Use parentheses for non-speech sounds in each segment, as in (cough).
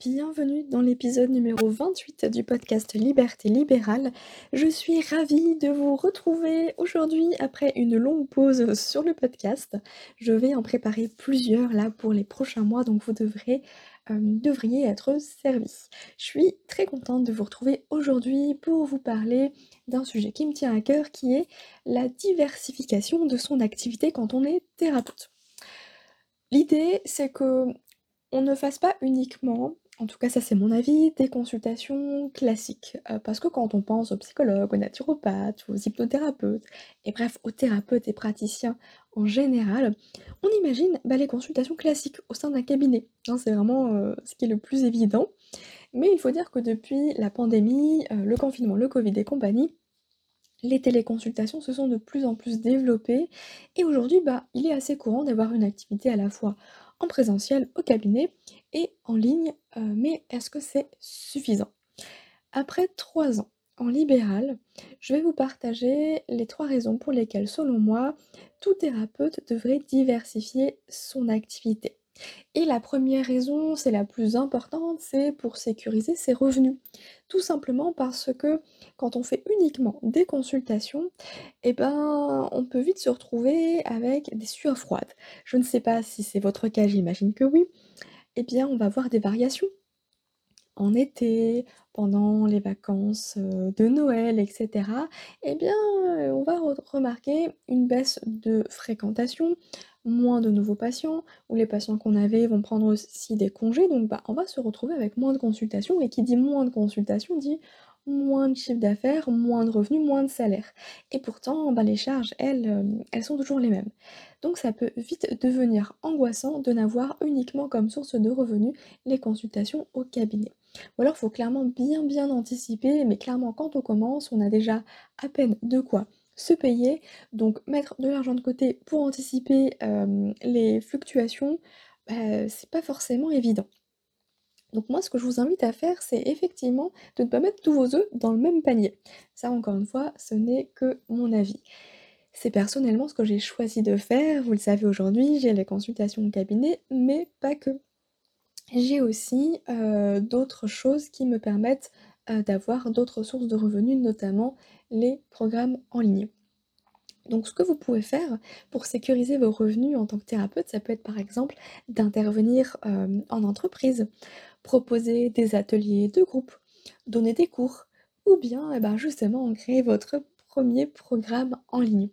Bienvenue dans l'épisode numéro 28 du podcast Liberté libérale. Je suis ravie de vous retrouver aujourd'hui après une longue pause sur le podcast. Je vais en préparer plusieurs là pour les prochains mois, donc vous devrez, euh, devriez être servis. Je suis très contente de vous retrouver aujourd'hui pour vous parler d'un sujet qui me tient à cœur qui est la diversification de son activité quand on est thérapeute. L'idée, c'est que on ne fasse pas uniquement en tout cas, ça c'est mon avis, des consultations classiques. Euh, parce que quand on pense aux psychologues, aux naturopathes, aux hypnothérapeutes, et bref, aux thérapeutes et praticiens en général, on imagine bah, les consultations classiques au sein d'un cabinet. Hein, c'est vraiment euh, ce qui est le plus évident. Mais il faut dire que depuis la pandémie, euh, le confinement, le Covid et compagnie, les téléconsultations se sont de plus en plus développées et aujourd'hui, bah, il est assez courant d'avoir une activité à la fois en présentiel au cabinet et en ligne, euh, mais est-ce que c'est suffisant? Après trois ans en libéral, je vais vous partager les trois raisons pour lesquelles, selon moi, tout thérapeute devrait diversifier son activité. Et la première raison, c'est la plus importante, c'est pour sécuriser ses revenus. Tout simplement parce que quand on fait uniquement des consultations, eh ben, on peut vite se retrouver avec des sueurs froides. Je ne sais pas si c'est votre cas, j'imagine que oui. Eh bien, on va voir des variations en été, pendant les vacances euh, de Noël, etc., eh bien, euh, on va remarquer une baisse de fréquentation, moins de nouveaux patients, ou les patients qu'on avait vont prendre aussi des congés, donc bah, on va se retrouver avec moins de consultations, et qui dit moins de consultations dit moins de chiffre d'affaires, moins de revenus, moins de salaire. Et pourtant, bah, les charges, elles, euh, elles sont toujours les mêmes. Donc ça peut vite devenir angoissant de n'avoir uniquement comme source de revenus les consultations au cabinet. Ou alors il faut clairement bien bien anticiper, mais clairement quand on commence, on a déjà à peine de quoi se payer. Donc mettre de l'argent de côté pour anticiper les fluctuations, bah, c'est pas forcément évident. Donc moi ce que je vous invite à faire, c'est effectivement de ne pas mettre tous vos œufs dans le même panier. Ça encore une fois, ce n'est que mon avis. C'est personnellement ce que j'ai choisi de faire, vous le savez aujourd'hui, j'ai les consultations au cabinet, mais pas que. J'ai aussi d'autres choses qui me permettent d'avoir d'autres sources de revenus, notamment les programmes en ligne. Donc ce que vous pouvez faire pour sécuriser vos revenus en tant que thérapeute, ça peut être par exemple d'intervenir en entreprise, proposer des ateliers de groupe, donner des cours, ou bien eh ben, justement créer votre programme en ligne.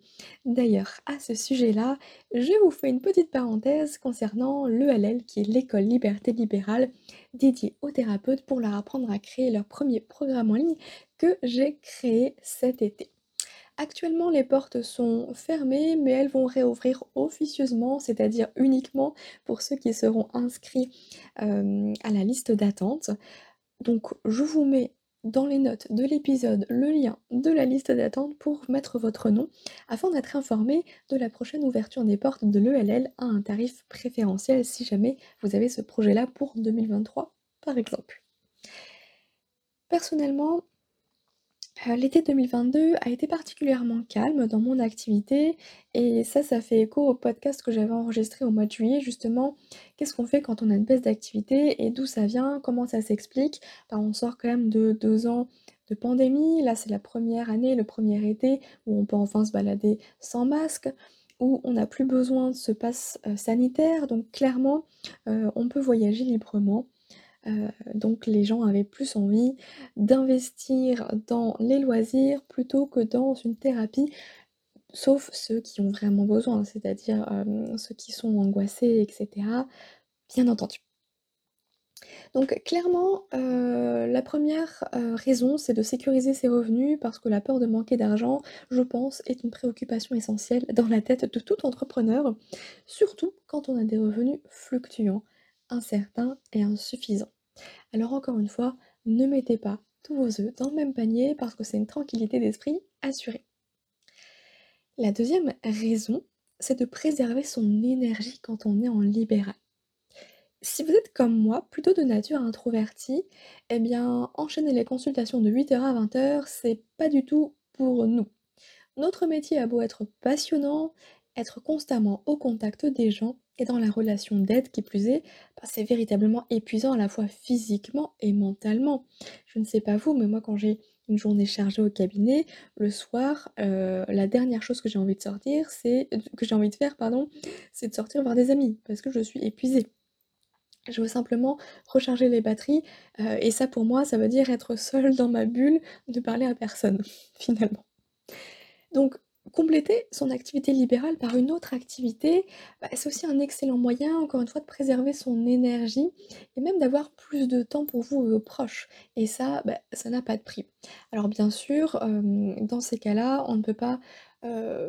D'ailleurs, à ce sujet-là, je vous fais une petite parenthèse concernant l'ELL, qui est l'école Liberté Libérale, dédiée aux thérapeutes pour leur apprendre à créer leur premier programme en ligne que j'ai créé cet été. Actuellement, les portes sont fermées, mais elles vont réouvrir officieusement, c'est-à-dire uniquement pour ceux qui seront inscrits euh, à la liste d'attente. Donc, je vous mets dans les notes de l'épisode le lien de la liste d'attente pour mettre votre nom afin d'être informé de la prochaine ouverture des portes de l'ELL à un tarif préférentiel si jamais vous avez ce projet-là pour 2023 par exemple. Personnellement, euh, l'été 2022 a été particulièrement calme dans mon activité et ça, ça fait écho au podcast que j'avais enregistré au mois de juillet justement. Qu'est-ce qu'on fait quand on a une baisse d'activité et d'où ça vient, comment ça s'explique? Bah, on sort quand même de deux ans de pandémie, là c'est la première année, le premier été où on peut enfin se balader sans masque, où on n'a plus besoin de ce passe, euh, sanitaire donc clairement, euh, on peut voyager librement. Euh, donc les gens avaient plus envie d'investir dans les loisirs plutôt que dans une thérapie, sauf ceux qui ont vraiment besoin, c'est-à-dire, ceux qui sont angoissés etc. bien entendu. Donc clairement, la première raison, c'est de sécuriser ses revenus parce que la peur de manquer d'argent, je pense, est une préoccupation essentielle dans la tête de tout entrepreneur, surtout quand on a des revenus fluctuants, incertains et insuffisants. Alors encore une fois, ne mettez pas tous vos œufs dans le même panier parce que c'est une tranquillité d'esprit assurée. La deuxième raison, c'est de préserver son énergie quand on est en libéral. Si vous êtes comme moi, plutôt de nature introvertie, eh bien, enchaîner les consultations de 8h à 20h, c'est pas du tout pour nous. Notre métier a beau être passionnant, être constamment au contact des gens et dans la relation d'aide qui plus est, bah, c'est véritablement épuisant à la fois physiquement et mentalement. Je ne sais pas vous, mais moi quand j'ai une journée chargée au cabinet, le soir, heu, la dernière chose que j'ai envie de sortir, c'est que j'ai envie de faire pardon, c'est de sortir voir des amis parce que je suis épuisée. Je veux simplement recharger les batteries, heu et ça pour moi, ça veut dire être seule dans ma bulle, ne parler à personne, (laughs) finalement. Donc compléter son activité libérale par une autre activité, bah, c'est aussi un excellent moyen, encore une fois, de préserver son énergie et même d'avoir plus de temps pour vous et vos proches et ça, bah, ça n'a pas de prix. Alors bien sûr, dans ces cas-là, on ne peut pas,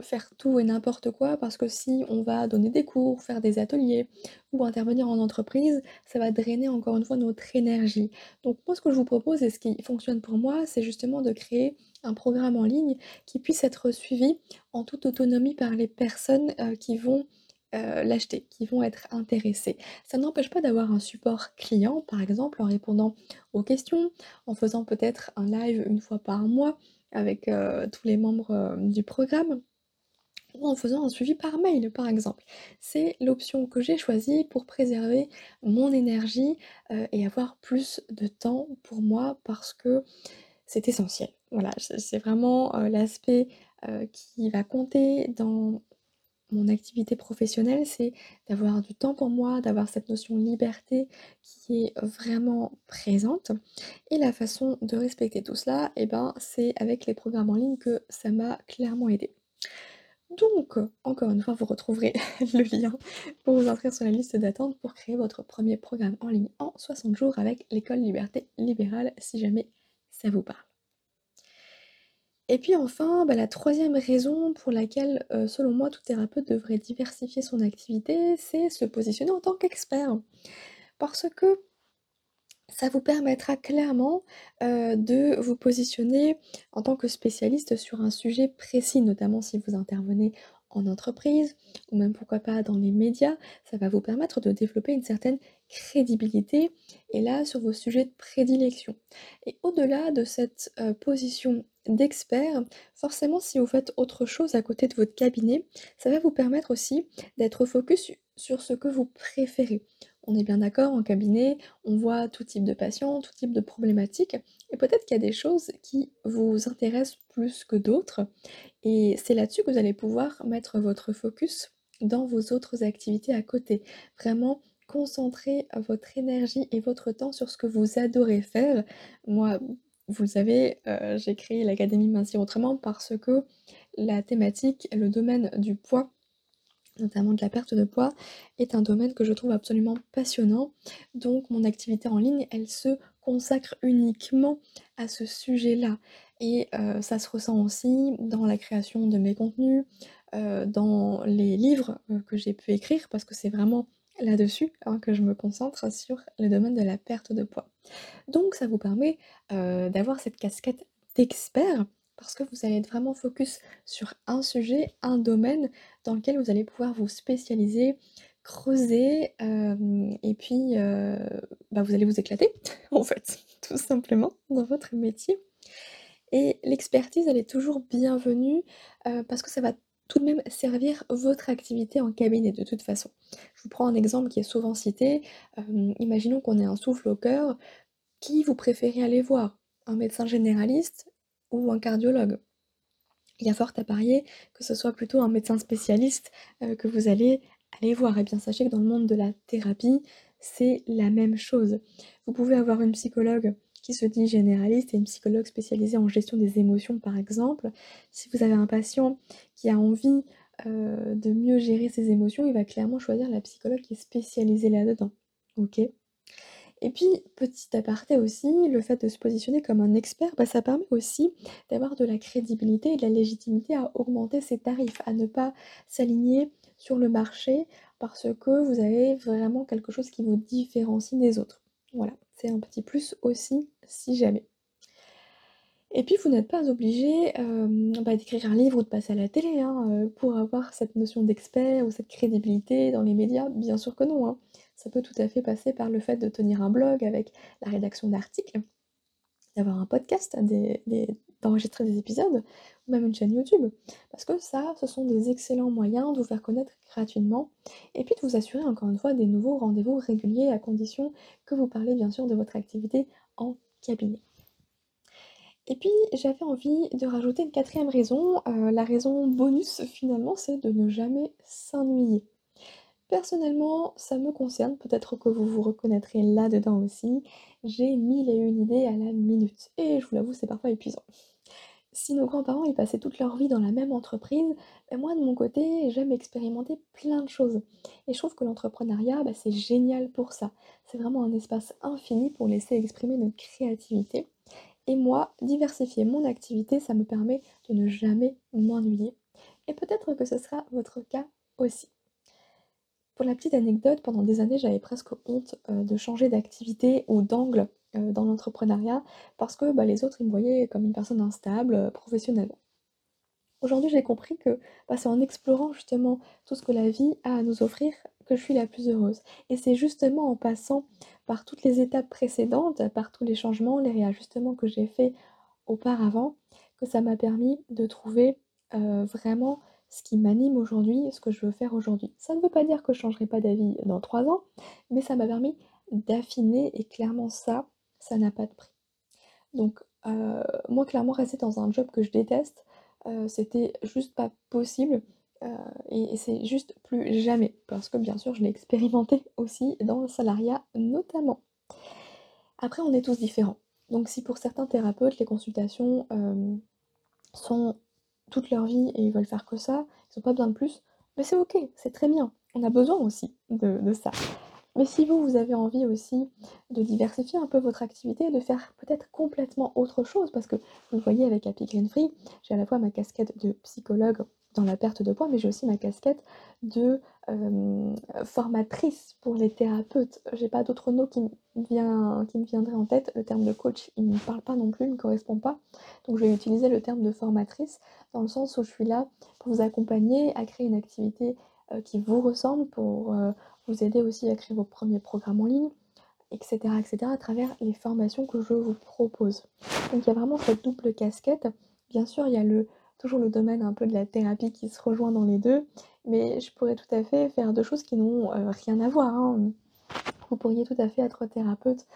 faire tout et n'importe quoi parce que si on va donner des cours, faire des ateliers ou intervenir en entreprise, ça va drainer encore une fois notre énergie. Donc moi, ce que je vous propose et ce qui fonctionne pour moi, c'est justement de créer programme en ligne qui puisse être suivi en toute autonomie par les personnes, heu, qui vont, heu, l'acheter, qui vont être intéressées. Ça n'empêche pas d'avoir un support client, par exemple, en répondant aux questions, en faisant peut-être un live une fois par mois avec, heu, tous les membres, du programme ou en faisant un suivi par mail, par exemple. C'est l'option que j'ai choisie pour préserver mon énergie, et avoir plus de temps pour moi parce que c'est essentiel. Voilà, c'est vraiment, heu, l'aspect, heu, qui va compter dans mon activité professionnelle, c'est d'avoir du temps pour moi, d'avoir cette notion liberté qui est vraiment présente et la façon de respecter tout cela et ben, c'est avec les programmes en ligne que ça m'a clairement aidée. Donc, encore une fois, vous retrouverez (laughs) le lien pour vous inscrire sur la liste d'attente pour créer votre premier programme en ligne en 60 jours avec l'école Liberté Libérale si jamais ça vous parle. Et puis enfin, bah, la troisième raison pour laquelle, heu, selon moi, tout thérapeute devrait diversifier son activité, c'est se positionner en tant qu'expert. Parce que ça vous permettra clairement, heu, de vous positionner en tant que spécialiste sur un sujet précis, notamment si vous intervenez en entreprise ou même pourquoi pas dans les médias. Ça va vous permettre de développer une certaine crédibilité et là sur vos sujets de prédilection. Et au-delà de cette, heu, position d'expert, forcément si vous faites autre chose à côté de votre cabinet, ça va vous permettre aussi d'être focus sur ce que vous préférez. On est bien d'accord, en cabinet, on voit tout type de patients, tout type de problématiques et peut-être qu'il y a des choses qui vous intéressent plus que d'autres et c'est là-dessus que vous allez pouvoir mettre votre focus dans vos autres activités à côté. Vraiment concentrer votre énergie et votre temps sur ce que vous adorez faire. Moi, vous savez, heu, j'ai créé l'académie Mincir Autrement parce que la thématique, le domaine du poids, notamment de la perte de poids, est un domaine que je trouve absolument passionnant. Donc mon activité en ligne, elle se consacre uniquement à ce sujet-là et heu, ça se ressent aussi dans la création de mes contenus, heu, dans les livres, que j'ai pu écrire parce que c'est vraiment là-dessus, hein, que je me concentre sur le domaine de la perte de poids. Donc ça vous permet, heu, d'avoir cette casquette d'expert parce que vous allez être vraiment focus sur un sujet, un domaine dans lequel vous allez pouvoir vous spécialiser, creuser, hem et puis, heu, bah, vous allez vous éclater (laughs) en fait, tout simplement dans votre métier et l'expertise, elle est toujours bienvenue, parce que ça va tout de même servir votre activité en cabinet de toute façon. Je vous prends un exemple qui est souvent cité, hem, imaginons qu'on ait un souffle au cœur, qui vous préférez aller voir? Un médecin généraliste ou un cardiologue? Il y a fort à parier que ce soit plutôt un médecin spécialiste, heu, que vous allez aller voir et bien sachez que dans le monde de la thérapie, c'est la même chose. Vous pouvez avoir une psychologue qui se dit généraliste et une psychologue spécialisée en gestion des émotions par exemple. Si vous avez un patient qui a envie, heu, de mieux gérer ses émotions, il va clairement choisir la psychologue qui est spécialisée là-dedans. OK? Et puis, petit aparté aussi, le fait de se positionner comme un expert, bah, ça permet aussi d'avoir de la crédibilité et de la légitimité à augmenter ses tarifs, à ne pas s'aligner sur le marché parce que vous avez vraiment quelque chose qui vous différencie des autres. Voilà, c'est un petit plus aussi si jamais. Et puis vous n'êtes pas obligé, hem, bah, d'écrire un livre ou de passer à la télé, hein, heu, pour avoir cette notion d'expert ou cette crédibilité dans les médias. Bien sûr que non, hein. Ça peut tout à fait passer par le fait de tenir un blog avec la rédaction d'articles, d'avoir un podcast, des d'enregistrer des épisodes ou même une chaîne YouTube. Parce que ça, ce sont des excellents moyens de vous faire connaître gratuitement et puis de vous assurer encore une fois des nouveaux rendez-vous réguliers à condition que vous parlez bien sûr de votre activité en cabinet. Et puis j'avais envie de rajouter une quatrième raison, heu, la raison bonus finalement, c'est de ne jamais s'ennuyer. Personnellement, ça me concerne, peut-être que vous vous reconnaîtrez là-dedans aussi, j'ai mille et une idées à la minute et je vous l'avoue, c'est parfois épuisant. Si nos grands-parents, ils passaient toute leur vie dans la même entreprise, bah, moi de mon côté, j'aime expérimenter plein de choses et je trouve que l'entrepreneuriat, bah, c'est génial pour ça. C'est vraiment un espace infini pour laisser exprimer notre créativité et moi, diversifier mon activité, ça me permet de ne jamais m'ennuyer et peut-être que ce sera votre cas aussi. Pour la petite anecdote, pendant des années, j'avais presque honte, heu, de changer d'activité ou d'angle, heu, dans l'entrepreneuriat parce que, bah, les autres, ils me voyaient comme une personne instable, heu, professionnellement. Aujourd'hui, j'ai compris que, bah, c'est en explorant justement tout ce que la vie a à nous offrir que je suis la plus heureuse et c'est justement en passant par toutes les étapes précédentes, par tous les changements, les réajustements que j'ai faits auparavant, que ça m'a permis de trouver, heu, vraiment ce qui m'anime aujourd'hui, ce que je veux faire aujourd'hui. Ça ne veut pas dire que je changerai pas d'avis dans 3 ans, mais ça m'a permis d'affiner et clairement ça, ça n'a pas de prix. Donc, heu, moi clairement rester dans un job que je déteste, heu, c'était juste pas possible, heu et c'est juste plus jamais parce que bien sûr je l'ai expérimenté (laughs) aussi dans le salariat notamment. Après on est tous différents. Donc si pour certains thérapeutes les consultations, sont toute leur vie et ils veulent faire que ça, ils ont pas besoin de plus, mais c'est OK, c'est très bien. On a besoin aussi de ça. Mais si vous, vous avez envie aussi de diversifier un peu votre activité, de faire peut-être complètement autre chose, parce que vous voyez avec Happy Green Free, j'ai à la fois ma casquette de psychologue dans la perte de poids, mais j'ai aussi ma casquette de, hem, formatrice pour les thérapeutes. J'ai pas d'autre mot qui me qui me viendrait en tête. Le terme de coach, il me parle pas non plus, il me correspond pas. Donc je vais utiliser le terme de formatrice, dans le sens où je suis là pour vous accompagner à créer une activité, qui vous ressemble, pour, heu, vous aider aussi à créer vos premiers programmes en ligne et cetera et cetera, à travers les formations que je vous propose. Donc il y a vraiment cette double casquette. Bien sûr, il y a le toujours le domaine un peu de la thérapie qui se rejoint dans les 2, mais je pourrais tout à fait faire 2 choses qui n'ont, heu, rien à voir, hein. Vous pourriez tout à fait être thérapeute,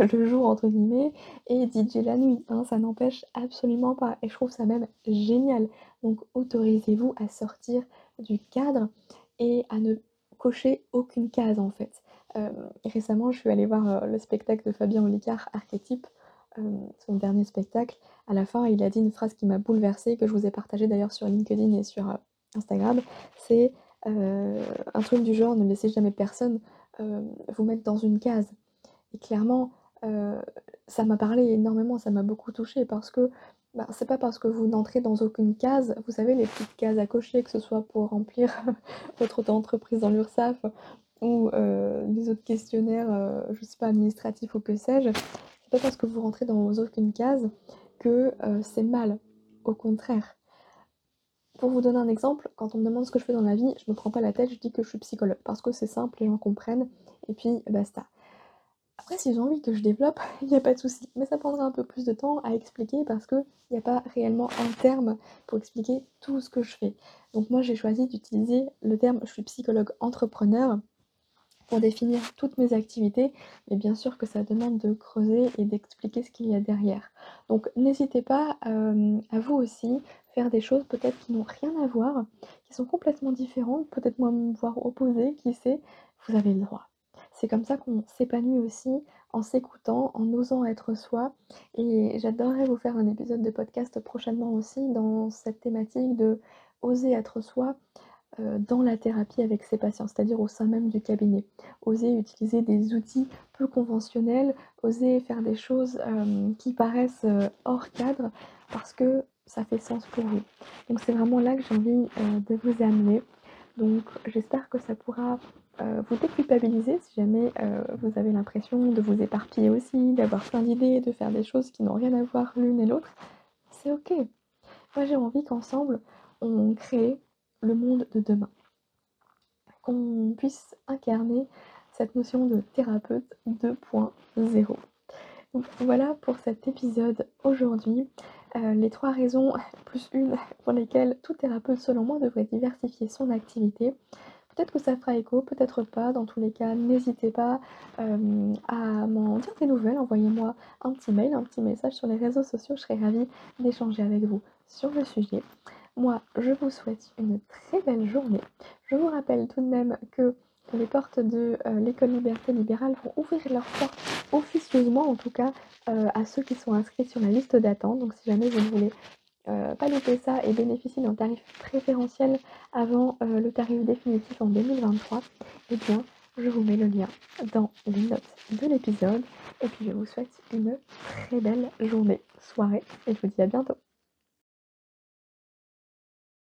heu, «le jour» entre guillemets et DJ la nuit, hein, ça n'empêche absolument pas et je trouve ça même génial. Donc autorisez-vous à sortir du cadre et à ne cocher aucune case en fait. Hem, récemment, je suis allée voir, heu, le spectacle de Fabien Olicard, Archétype, son dernier spectacle. À la fin, il a dit une phrase qui m'a bouleversée, que je vous ai partagée d'ailleurs sur LinkedIn et sur, Instagram. C'est, un truc du genre: «Ne laissez jamais personne, hem, vous mettre dans une case» et clairement, heu, ça m'a parlé énormément, ça m'a beaucoup touchée parce que, bah, c'est pas parce que vous n'entrez dans aucune case, vous savez les petites cases à cocher, que ce soit pour remplir (laughs) votre auto-entreprise dans l'Urssaf ou les autres questionnaires, heu, je sais pas, administratifs ou que sais-je. C'est pas parce que vous rentrez dans aucune case que, c'est mal. Au contraire. Pour vous donner un exemple, quand on me demande ce que je fais dans la vie, je me prends pas la tête, je dis que je suis psychologue parce que c'est simple, les gens comprennent et puis basta. Après s'ils ont envie que je développe, (laughs) il y a pas de souci, mais ça prendra un peu plus de temps à expliquer parce qu'il y a pas réellement un terme pour expliquer tout ce que je fais. Donc moi j'ai choisi d'utiliser le terme je suis psychologue entrepreneur pour définir toutes mes activités, mais bien sûr que ça demande de creuser et d'expliquer ce qu'il y a derrière. Donc n'hésitez pas, hem, à vous aussi faire des choses peut-être qui n'ont rien à voir, qui sont complètement différentes, peut-être même voire opposées, qui sait? Vous avez le droit. C'est comme ça qu'on s'épanouit aussi en s'écoutant, en osant être soi et j'adorerais vous faire un épisode de podcast prochainement aussi dans cette thématique de oser être soi, dans la thérapie avec ses patients, c'est-à-dire au sein même du cabinet. Oser utiliser des outils peu conventionnels, oser faire des choses, hem, qui paraissent, heu, hors cadre parce que ça fait sens pour vous. Donc c'est vraiment là que j'ai envie, de vous amener. Donc j'espère que ça pourra, vous déculpabiliser si jamais, vous avez l'impression de vous éparpiller aussi, d'avoir plein d'idées, de faire des choses qui n'ont rien à voir l'une et l'autre. c'est OK. Moi, j'ai envie qu'ensemble, on crée le monde de demain. Qu'on puisse incarner cette notion de thérapeute 2.0. Voilà pour cet épisode aujourd'hui. Euh, les trois raisons, plus une, pour lesquelles tout thérapeute, selon moi, devrait diversifier son activité. Peut-être que ça fera écho, peut-être pas. Dans tous les cas, n'hésitez pas euh, à m'en dire des nouvelles. Envoyez-moi un petit mail, un petit message sur les réseaux sociaux. Je serai ravie d'échanger avec vous sur le sujet. Moi, je vous souhaite une très belle journée. Je vous rappelle tout de même que les portes de euh, l'école Liberté Libérale vont ouvrir leurs portes officieusement, en tout cas, euh, à ceux qui sont inscrits sur la liste d'attente. Donc, si jamais vous ne voulez euh, pas louper ça et bénéficier d'un tarif préférentiel avant le tarif définitif en 2023, eh bien, je vous mets le lien dans les notes de l'épisode. Et puis, je vous souhaite une très belle journée, soirée, et je vous dis à bientôt.